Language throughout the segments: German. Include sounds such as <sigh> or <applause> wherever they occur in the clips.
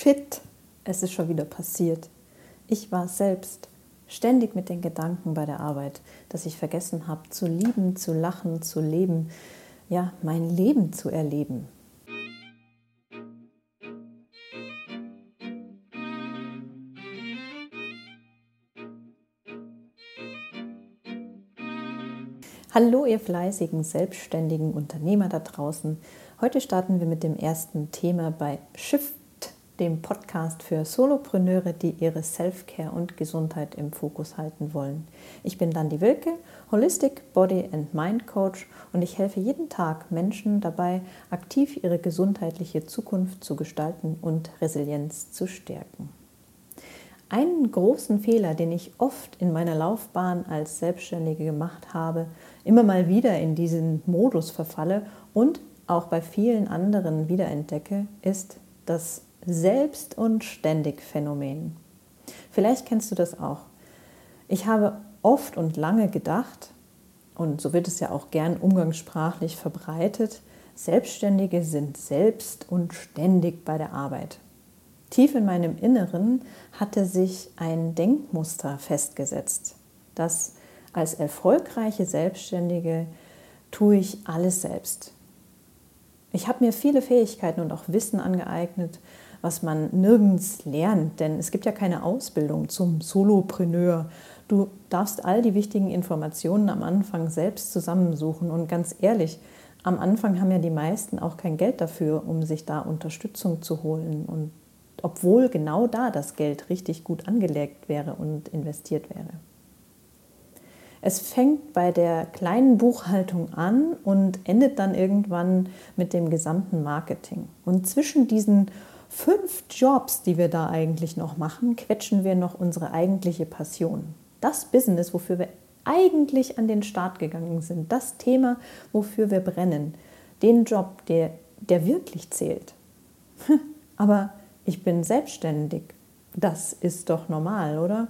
Shit, es ist schon wieder passiert. Ich war selbst ständig mit den Gedanken bei der Arbeit, dass ich vergessen habe, zu lieben, zu lachen, zu leben, ja, mein Leben zu erleben. Hallo, ihr fleißigen, selbstständigen Unternehmer da draußen. Heute starten wir mit dem ersten Thema bei Shift, dem Podcast für Solopreneure, die ihre Self-Care und Gesundheit im Fokus halten wollen. Ich bin Dandi Wilke, Holistic Body and Mind Coach und ich helfe jeden Tag Menschen dabei, aktiv ihre gesundheitliche Zukunft zu gestalten und Resilienz zu stärken. Einen großen Fehler, den ich oft in meiner Laufbahn als Selbstständige gemacht habe, immer mal wieder in diesen Modus verfalle und auch bei vielen anderen wiederentdecke, ist das Selbst- und Ständig-Phänomen. Vielleicht kennst du das auch. Ich habe oft und lange gedacht, und so wird es ja auch gern umgangssprachlich verbreitet, Selbstständige sind selbst und ständig bei der Arbeit. Tief in meinem Inneren hatte sich ein Denkmuster festgesetzt, dass als erfolgreiche Selbstständige tue ich alles selbst. Ich habe mir viele Fähigkeiten und auch Wissen angeeignet, was man nirgends lernt, denn es gibt ja keine Ausbildung zum Solopreneur. Du darfst all die wichtigen Informationen am Anfang selbst zusammensuchen und ganz ehrlich, am Anfang haben ja die meisten auch kein Geld dafür, um sich da Unterstützung zu holen und obwohl genau da das Geld richtig gut angelegt wäre und investiert wäre. Es fängt bei der kleinen Buchhaltung an und endet dann irgendwann mit dem gesamten Marketing. Und zwischen diesen fünf Jobs, die wir da eigentlich noch machen, quetschen wir noch unsere eigentliche Passion. Das Business, wofür wir eigentlich an den Start gegangen sind, das Thema, wofür wir brennen, den Job, der, der wirklich zählt. <laughs> Aber ich bin selbstständig. Das ist doch normal, oder?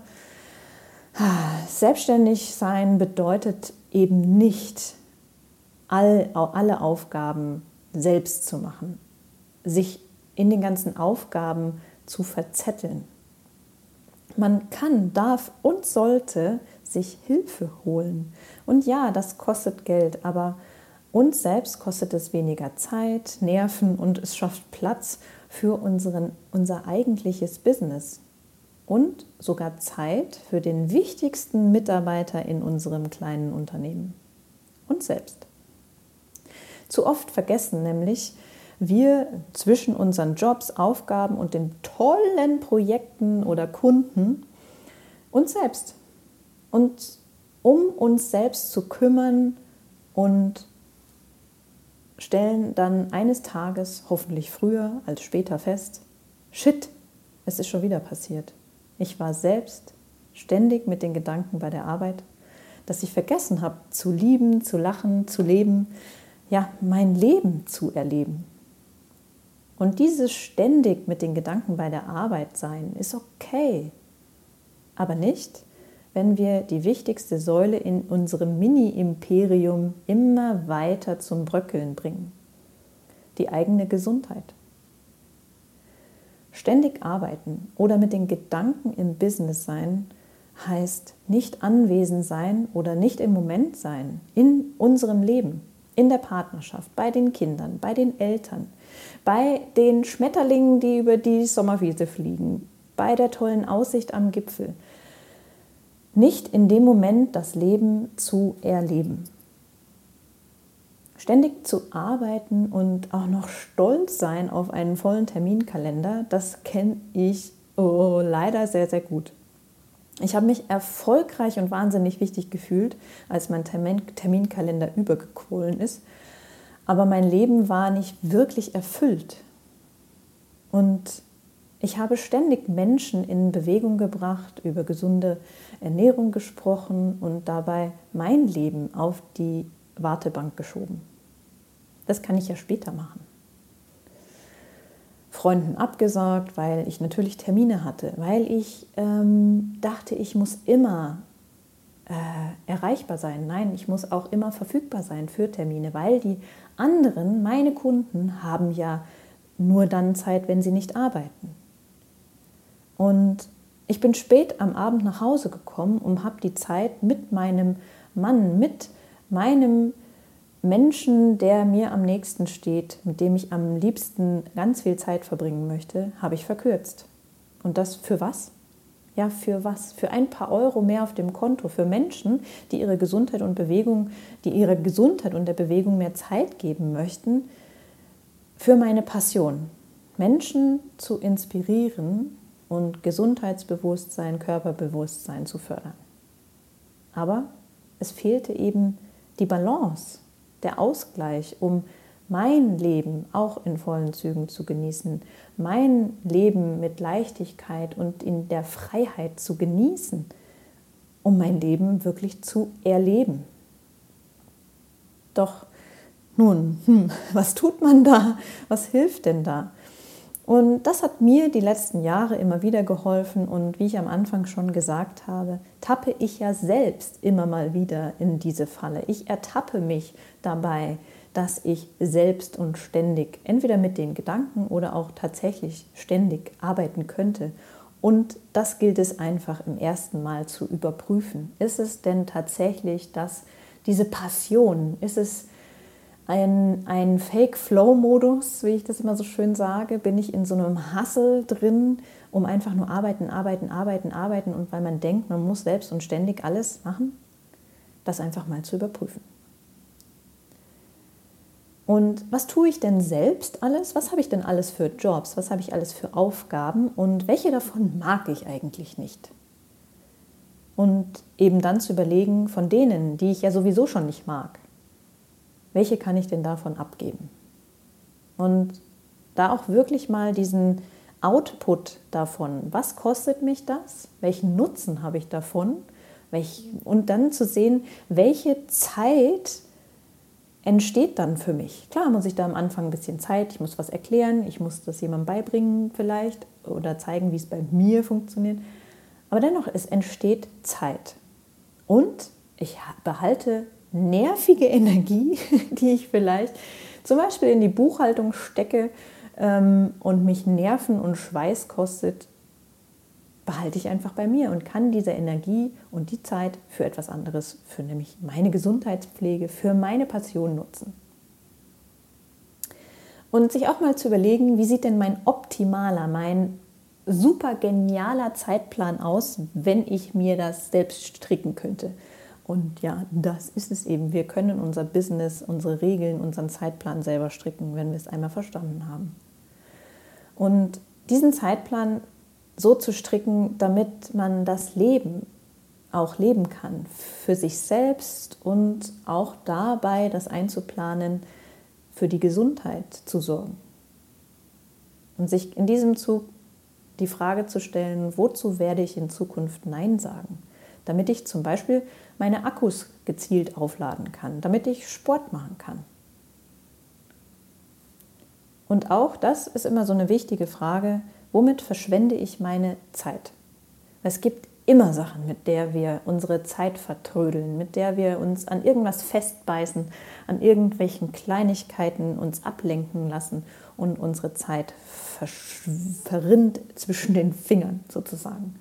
Selbstständig sein bedeutet eben nicht, all, alle Aufgaben selbst zu machen, sich in den ganzen Aufgaben zu verzetteln. Man kann, darf und sollte sich Hilfe holen. Und ja, das kostet Geld, aber uns selbst kostet es weniger Zeit, Nerven und es schafft Platz für unseren, unser eigentliches Business und sogar Zeit für den wichtigsten Mitarbeiter in unserem kleinen Unternehmen, uns selbst. Zu oft vergessen nämlich wir zwischen unseren Jobs, Aufgaben und den tollen Projekten oder Kunden uns selbst. Und um uns selbst zu kümmern und stellen dann eines Tages, hoffentlich früher als später fest, shit, es ist schon wieder passiert. Ich war selbst ständig mit den Gedanken bei der Arbeit, dass ich vergessen habe, zu lieben, zu lachen, zu leben, ja, mein Leben zu erleben. Und dieses ständig mit den Gedanken bei der Arbeit sein ist okay, aber nicht, wenn wir die wichtigste Säule in unserem Mini-Imperium immer weiter zum Bröckeln bringen, die eigene Gesundheit. Ständig arbeiten oder mit den Gedanken im Business sein heißt nicht anwesend sein oder nicht im Moment sein in unserem Leben, in der Partnerschaft, bei den Kindern, bei den Eltern, bei den Schmetterlingen, die über die Sommerwiese fliegen, bei der tollen Aussicht am Gipfel, nicht in dem Moment das Leben zu erleben. Ständig zu arbeiten und auch noch stolz sein auf einen vollen Terminkalender, das kenne ich oh, leider sehr, sehr gut. Ich habe mich erfolgreich und wahnsinnig wichtig gefühlt, als mein Termin Terminkalender übergequollen ist. Aber mein Leben war nicht wirklich erfüllt. Und ich habe ständig Menschen in Bewegung gebracht, über gesunde Ernährung gesprochen und dabei mein Leben auf die Wartebank geschoben. Das kann ich ja später machen. Freunden abgesagt, weil ich natürlich Termine hatte, weil ich ähm, dachte, ich muss immer äh, erreichbar sein. Nein, ich muss auch immer verfügbar sein für Termine, weil die anderen, meine Kunden, haben ja nur dann Zeit, wenn sie nicht arbeiten. Und ich bin spät am Abend nach Hause gekommen und habe die Zeit mit meinem Mann, mit meinem Menschen, der mir am nächsten steht, mit dem ich am liebsten ganz viel Zeit verbringen möchte, habe ich verkürzt. Und das für was? Ja, für was? Für ein paar Euro mehr auf dem Konto. Für Menschen, die ihre Gesundheit und Bewegung, die ihrer Gesundheit und der Bewegung mehr Zeit geben möchten. Für meine Passion. Menschen zu inspirieren und Gesundheitsbewusstsein, Körperbewusstsein zu fördern. Aber es fehlte eben die Balance der Ausgleich, um mein Leben auch in vollen Zügen zu genießen, mein Leben mit Leichtigkeit und in der Freiheit zu genießen, um mein Leben wirklich zu erleben. Doch nun, hm, was tut man da? Was hilft denn da? Und das hat mir die letzten Jahre immer wieder geholfen und wie ich am Anfang schon gesagt habe, tappe ich ja selbst immer mal wieder in diese Falle. Ich ertappe mich dabei, dass ich selbst und ständig entweder mit den Gedanken oder auch tatsächlich ständig arbeiten könnte. Und das gilt es einfach im ersten Mal zu überprüfen. Ist es denn tatsächlich das, diese Passion? Ist es ein, ein Fake-Flow-Modus, wie ich das immer so schön sage, bin ich in so einem Hassel drin, um einfach nur arbeiten, arbeiten, arbeiten, arbeiten und weil man denkt, man muss selbst und ständig alles machen, das einfach mal zu überprüfen. Und was tue ich denn selbst alles? Was habe ich denn alles für Jobs? Was habe ich alles für Aufgaben? Und welche davon mag ich eigentlich nicht? Und eben dann zu überlegen, von denen, die ich ja sowieso schon nicht mag, welche kann ich denn davon abgeben? Und da auch wirklich mal diesen Output davon, was kostet mich das? Welchen Nutzen habe ich davon? und dann zu sehen, welche Zeit entsteht dann für mich. Klar muss ich da am Anfang ein bisschen Zeit, ich muss was erklären, ich muss das jemandem beibringen vielleicht oder zeigen, wie es bei mir funktioniert. Aber dennoch, es entsteht Zeit. Und ich behalte nervige Energie, <laughs> die ich vielleicht zum Beispiel in die Buchhaltung stecke ähm, und mich Nerven und Schweiß kostet, behalte ich einfach bei mir und kann diese Energie und die Zeit für etwas anderes, für nämlich meine Gesundheitspflege, für meine Passion nutzen. Und sich auch mal zu überlegen, wie sieht denn mein optimaler, mein super genialer Zeitplan aus, wenn ich mir das selbst stricken könnte. Und ja, das ist es eben. Wir können unser Business, unsere Regeln, unseren Zeitplan selber stricken, wenn wir es einmal verstanden haben. Und diesen Zeitplan so zu stricken, damit man das Leben auch leben kann, für sich selbst und auch dabei das einzuplanen, für die Gesundheit zu sorgen. Und sich in diesem Zug die Frage zu stellen, wozu werde ich in Zukunft Nein sagen? Damit ich zum Beispiel meine Akkus gezielt aufladen kann, damit ich Sport machen kann. Und auch das ist immer so eine wichtige Frage, womit verschwende ich meine Zeit? Es gibt immer Sachen, mit der wir unsere Zeit vertrödeln, mit der wir uns an irgendwas festbeißen, an irgendwelchen Kleinigkeiten uns ablenken lassen und unsere Zeit verrinnt zwischen den Fingern sozusagen.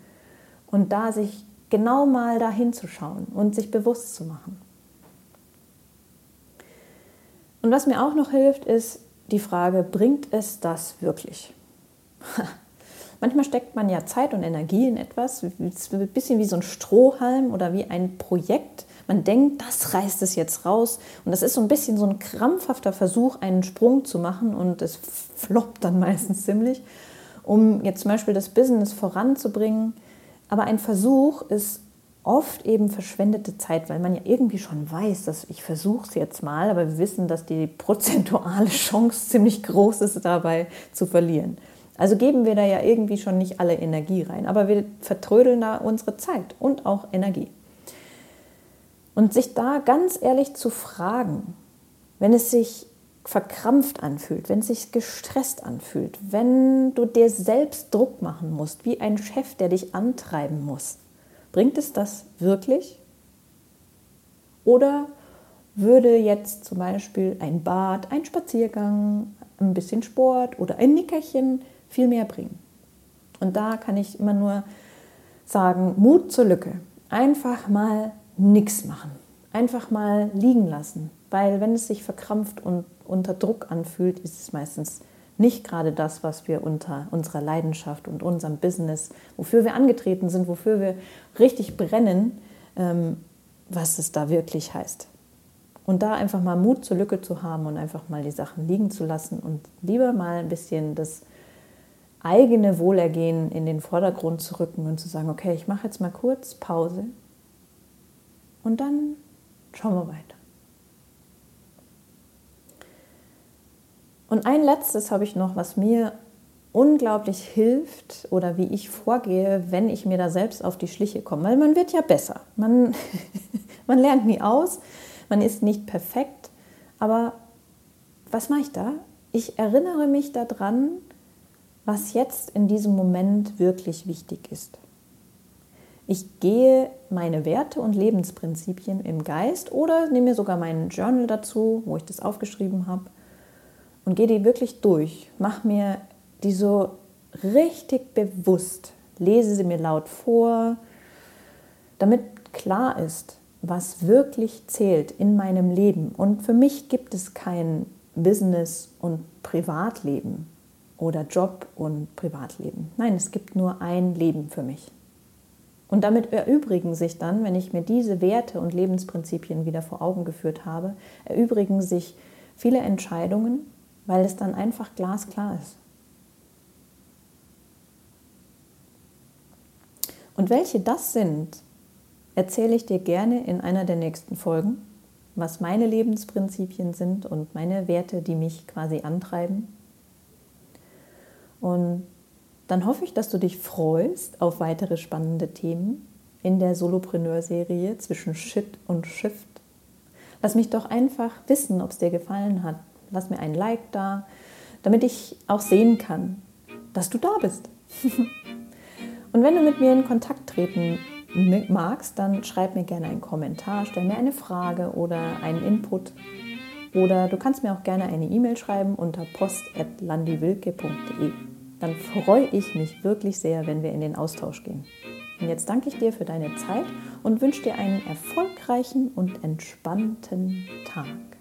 Und da sich genau mal da hinzuschauen und sich bewusst zu machen. Und was mir auch noch hilft, ist die Frage, bringt es das wirklich? <laughs> Manchmal steckt man ja Zeit und Energie in etwas, ein bisschen wie so ein Strohhalm oder wie ein Projekt. Man denkt, das reißt es jetzt raus. Und das ist so ein bisschen so ein krampfhafter Versuch, einen Sprung zu machen. Und es floppt dann <laughs> meistens ziemlich, um jetzt zum Beispiel das Business voranzubringen aber ein Versuch ist oft eben verschwendete Zeit, weil man ja irgendwie schon weiß, dass ich versuche es jetzt mal, aber wir wissen, dass die <laughs> prozentuale Chance ziemlich groß ist, dabei zu verlieren. Also geben wir da ja irgendwie schon nicht alle Energie rein, aber wir vertrödeln da unsere Zeit und auch Energie. Und sich da ganz ehrlich zu fragen, wenn es sich verkrampft anfühlt, wenn es sich gestresst anfühlt, wenn du dir selbst Druck machen musst, wie ein Chef, der dich antreiben muss, bringt es das wirklich? Oder würde jetzt zum Beispiel ein Bad, ein Spaziergang, ein bisschen Sport oder ein Nickerchen viel mehr bringen? Und da kann ich immer nur sagen, Mut zur Lücke. Einfach mal nichts machen. Einfach mal liegen lassen. Weil wenn es sich verkrampft und unter Druck anfühlt, ist es meistens nicht gerade das, was wir unter unserer Leidenschaft und unserem Business, wofür wir angetreten sind, wofür wir richtig brennen, ähm, was es da wirklich heißt. Und da einfach mal Mut zur Lücke zu haben und einfach mal die Sachen liegen zu lassen und lieber mal ein bisschen das eigene Wohlergehen in den Vordergrund zu rücken und zu sagen, okay, ich mache jetzt mal kurz Pause und dann schauen wir weiter. Und ein letztes habe ich noch, was mir unglaublich hilft oder wie ich vorgehe, wenn ich mir da selbst auf die Schliche komme. Weil man wird ja besser. Man, <laughs> man lernt nie aus, man ist nicht perfekt. Aber was mache ich da? Ich erinnere mich daran, was jetzt in diesem Moment wirklich wichtig ist. Ich gehe meine Werte und Lebensprinzipien im Geist oder nehme mir sogar meinen Journal dazu, wo ich das aufgeschrieben habe, und gehe die wirklich durch. Mache mir die so richtig bewusst, lese sie mir laut vor, damit klar ist, was wirklich zählt in meinem Leben. Und für mich gibt es kein Business und Privatleben oder Job und Privatleben. Nein, es gibt nur ein Leben für mich. Und damit erübrigen sich dann, wenn ich mir diese Werte und Lebensprinzipien wieder vor Augen geführt habe, erübrigen sich viele Entscheidungen, weil es dann einfach glasklar ist. Und welche das sind, erzähle ich dir gerne in einer der nächsten Folgen, was meine Lebensprinzipien sind und meine Werte, die mich quasi antreiben. Und dann hoffe ich, dass du dich freust auf weitere spannende Themen in der Solopreneur-Serie zwischen Shit und Shift. Lass mich doch einfach wissen, ob es dir gefallen hat. Lass mir ein Like da, damit ich auch sehen kann, dass du da bist. <laughs> und wenn du mit mir in Kontakt treten magst, dann schreib mir gerne einen Kommentar, stell mir eine Frage oder einen Input. Oder du kannst mir auch gerne eine E-Mail schreiben unter post.landiwilke.de. Dann freue ich mich wirklich sehr, wenn wir in den Austausch gehen. Und jetzt danke ich dir für deine Zeit und wünsche dir einen erfolgreichen und entspannten Tag.